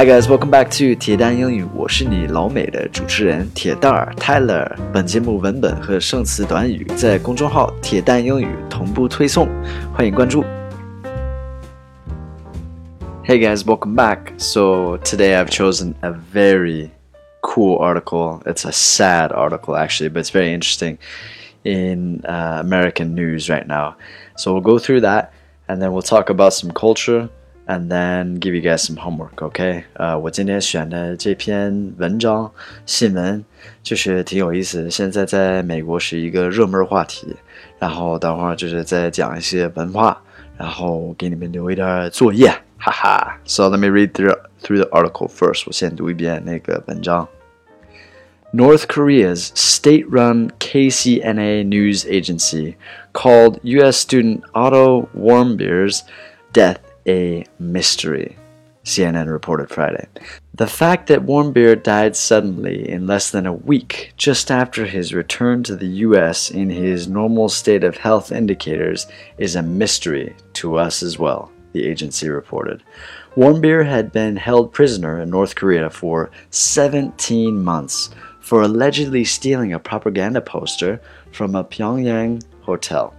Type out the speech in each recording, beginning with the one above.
Hi guys, welcome back to 铁蛋英语，我是你老美的主持人铁蛋儿 Tyler。本节目文本和生词短语在公众号“铁蛋英语”同步推送，欢迎关注。Hey guys, welcome back. So today I've chosen a very cool article. It's a sad article actually, but it's very interesting in uh, American news right now. So we'll go through that and then we'll talk about some culture and then give you guys some homework, okay? 呃，我今天选的这篇文章新闻就是挺有意思的，现在在美国是一个热门话题。然后等会儿就是再讲一些文化，然后给你们留一点作业，哈哈。So let me read through through the article first. 我先读一遍那个文章。North Korea's state run KCNA news agency called U.S. student Otto Warmbier's death a mystery, CNN reported Friday. The fact that Warmbier died suddenly in less than a week, just after his return to the U.S. in his normal state of health indicators, is a mystery to us as well, the agency reported. Warmbier had been held prisoner in North Korea for 17 months for allegedly stealing a propaganda poster from a Pyongyang hotel.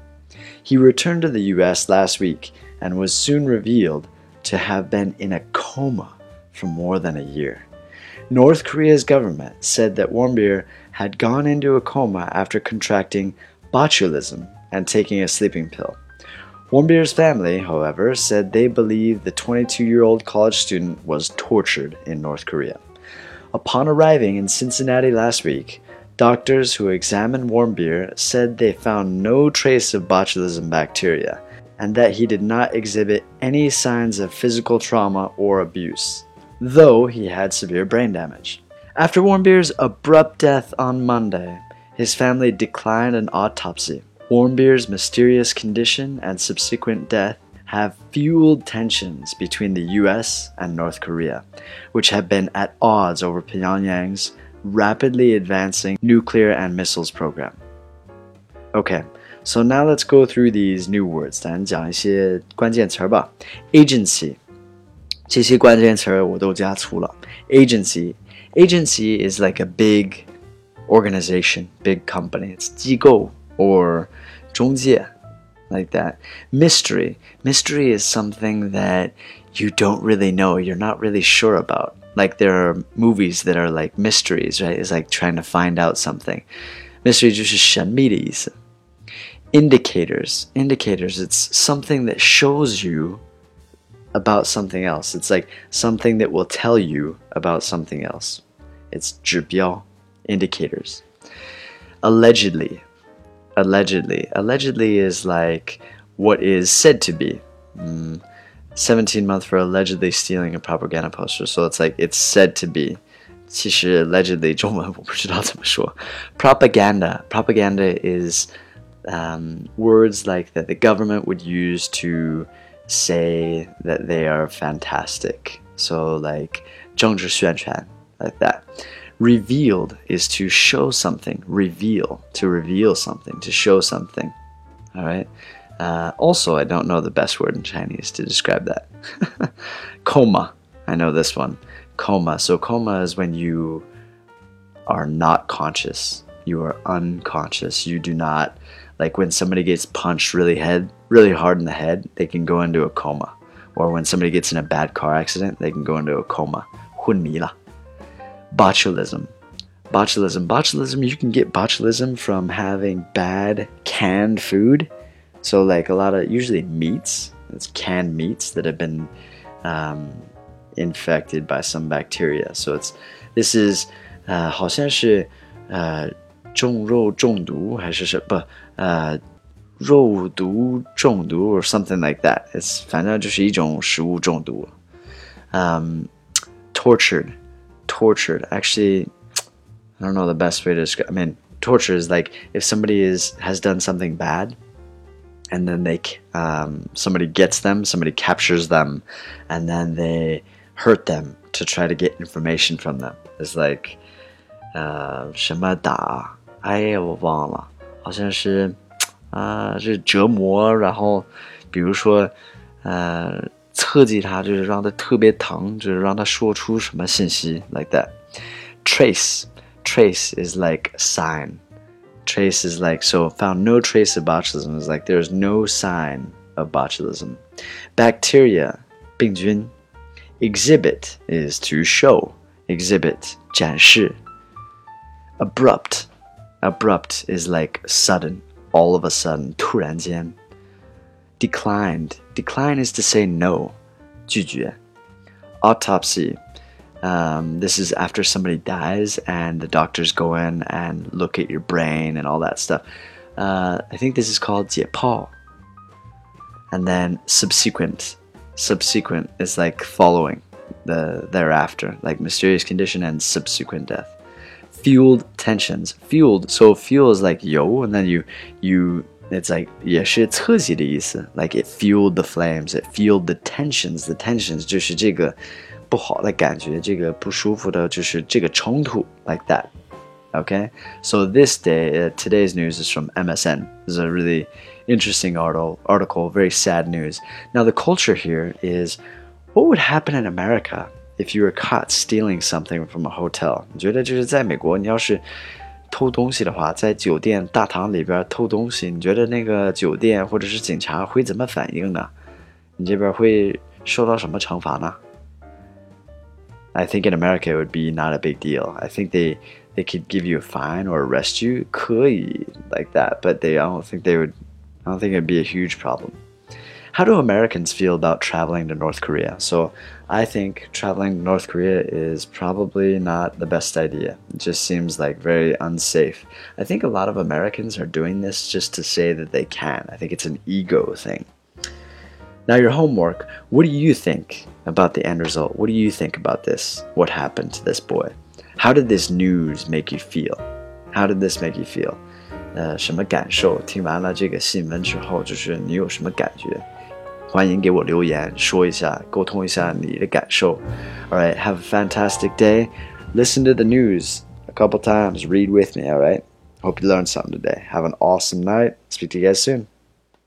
He returned to the US last week and was soon revealed to have been in a coma for more than a year. North Korea's government said that Warmbier had gone into a coma after contracting botulism and taking a sleeping pill. Warmbier's family, however, said they believe the 22 year old college student was tortured in North Korea. Upon arriving in Cincinnati last week, doctors who examined Warmbier said they found no trace of botulism bacteria and that he did not exhibit any signs of physical trauma or abuse, though he had severe brain damage. After Warmbier's abrupt death on Monday, his family declined an autopsy. Warmbier's mysterious condition and subsequent death have fueled tensions between the US and North Korea, which have been at odds over Pyongyang's rapidly advancing nuclear and missiles program. Okay, so now let's go through these new words. 咱讲一些关键词儿吧。Agency，这些关键词儿我都加粗了。Agency, agency is like a big organization, big company. It's 机构 or 中介 like that. Mystery, mystery is something that you don't really know. You're not really sure about. Like there are movies that are like mysteries, right? It's like trying to find out something. Mystery 就是神秘的意思。 indicators indicators it's something that shows you about something else it's like something that will tell you about something else it's 指标 indicators allegedly allegedly allegedly is like what is said to be mm, 17 months for allegedly stealing a propaganda poster so it's like it's said to be 其实 allegedly 中文我不知道怎么说 propaganda propaganda is um, words like that the government would use to say that they are fantastic. So like 政治宣传 like that. Revealed is to show something. Reveal to reveal something to show something. All right. Uh, also, I don't know the best word in Chinese to describe that. coma. I know this one. Coma. So coma is when you are not conscious. You are unconscious. You do not like when somebody gets punched really head really hard in the head, they can go into a coma. Or when somebody gets in a bad car accident, they can go into a coma. 昏迷了. Botulism. Botulism. Botulism, you can get botulism from having bad canned food. So, like a lot of usually meats, it's canned meats that have been um, infected by some bacteria. So, it's this is 呃，好像是呃 重肉中毒还是什不呃肉毒中毒 or something like that. It's 反正就是一种食物中毒。Um, tortured, tortured. Actually, I don't know the best way to describe. I mean, torture is like if somebody is has done something bad, and then they um, somebody gets them, somebody captures them, and then they hurt them to try to get information from them. It's like 呃什么打 哎呀，我忘了，好像是，啊，是折磨，然后，比如说，呃， 刺激他，就是让他特别疼，就是让他说出什么信息，like that. Trace, trace is like sign. Trace is like so found no trace of botulism is like there's no sign of botulism. Bacteria, 病菌. Exhibit is to show. Exhibit, 展示. Abrupt, abrupt is like sudden, all of a sudden, 突然间. Declined, decline is to say no, 拒绝. Autopsy, um, this is after somebody dies and the doctors go in and look at your brain and all that stuff. Uh, I think this is called 解剖. And then subsequent. Subsequent is like following the thereafter, like mysterious condition and subsequent death. Fueled tensions. Fueled. So fuel is like yo, and then you you it's like 也是刺激的意思. Like it fueled the flames. It fueled the tensions. The tensions 就是这个不好的感觉，这个不舒服的，就是这个冲突，like that. Okay, so this day, uh, today's news is from MSN. This is a really interesting article, article, very sad news. Now, the culture here is what would happen in America if you were caught stealing something from a hotel? 你觉得就是在美国，你要是偷东西的话，在酒店大堂里边偷东西，你觉得那个酒店或者是警察会怎么反应呢？你这边会受到什么惩罚呢？I think in America it would be not a big deal. I think they they could give you a fine or arrest you, 可以 like that, but they I don't think they would I don't think it'd be a huge problem. How do Americans feel about traveling to North Korea? So I think traveling to North Korea is probably not the best idea. It just seems like very unsafe. I think a lot of Americans are doing this just to say that they can. I think it's an ego thing. Now, your homework what do you think about the end result? What do you think about this? What happened to this boy? How did this news make you feel? How did this make you feel? 呃，什么感受？听完了这个新闻之后，就是你有什么感觉？ 欢迎给我留言，说一下，沟通一下你的感受。All right, have a fantastic day. Listen to the news a couple times. Read with me. All right. Hope you learned something today. Have an awesome night. Speak to you guys soon.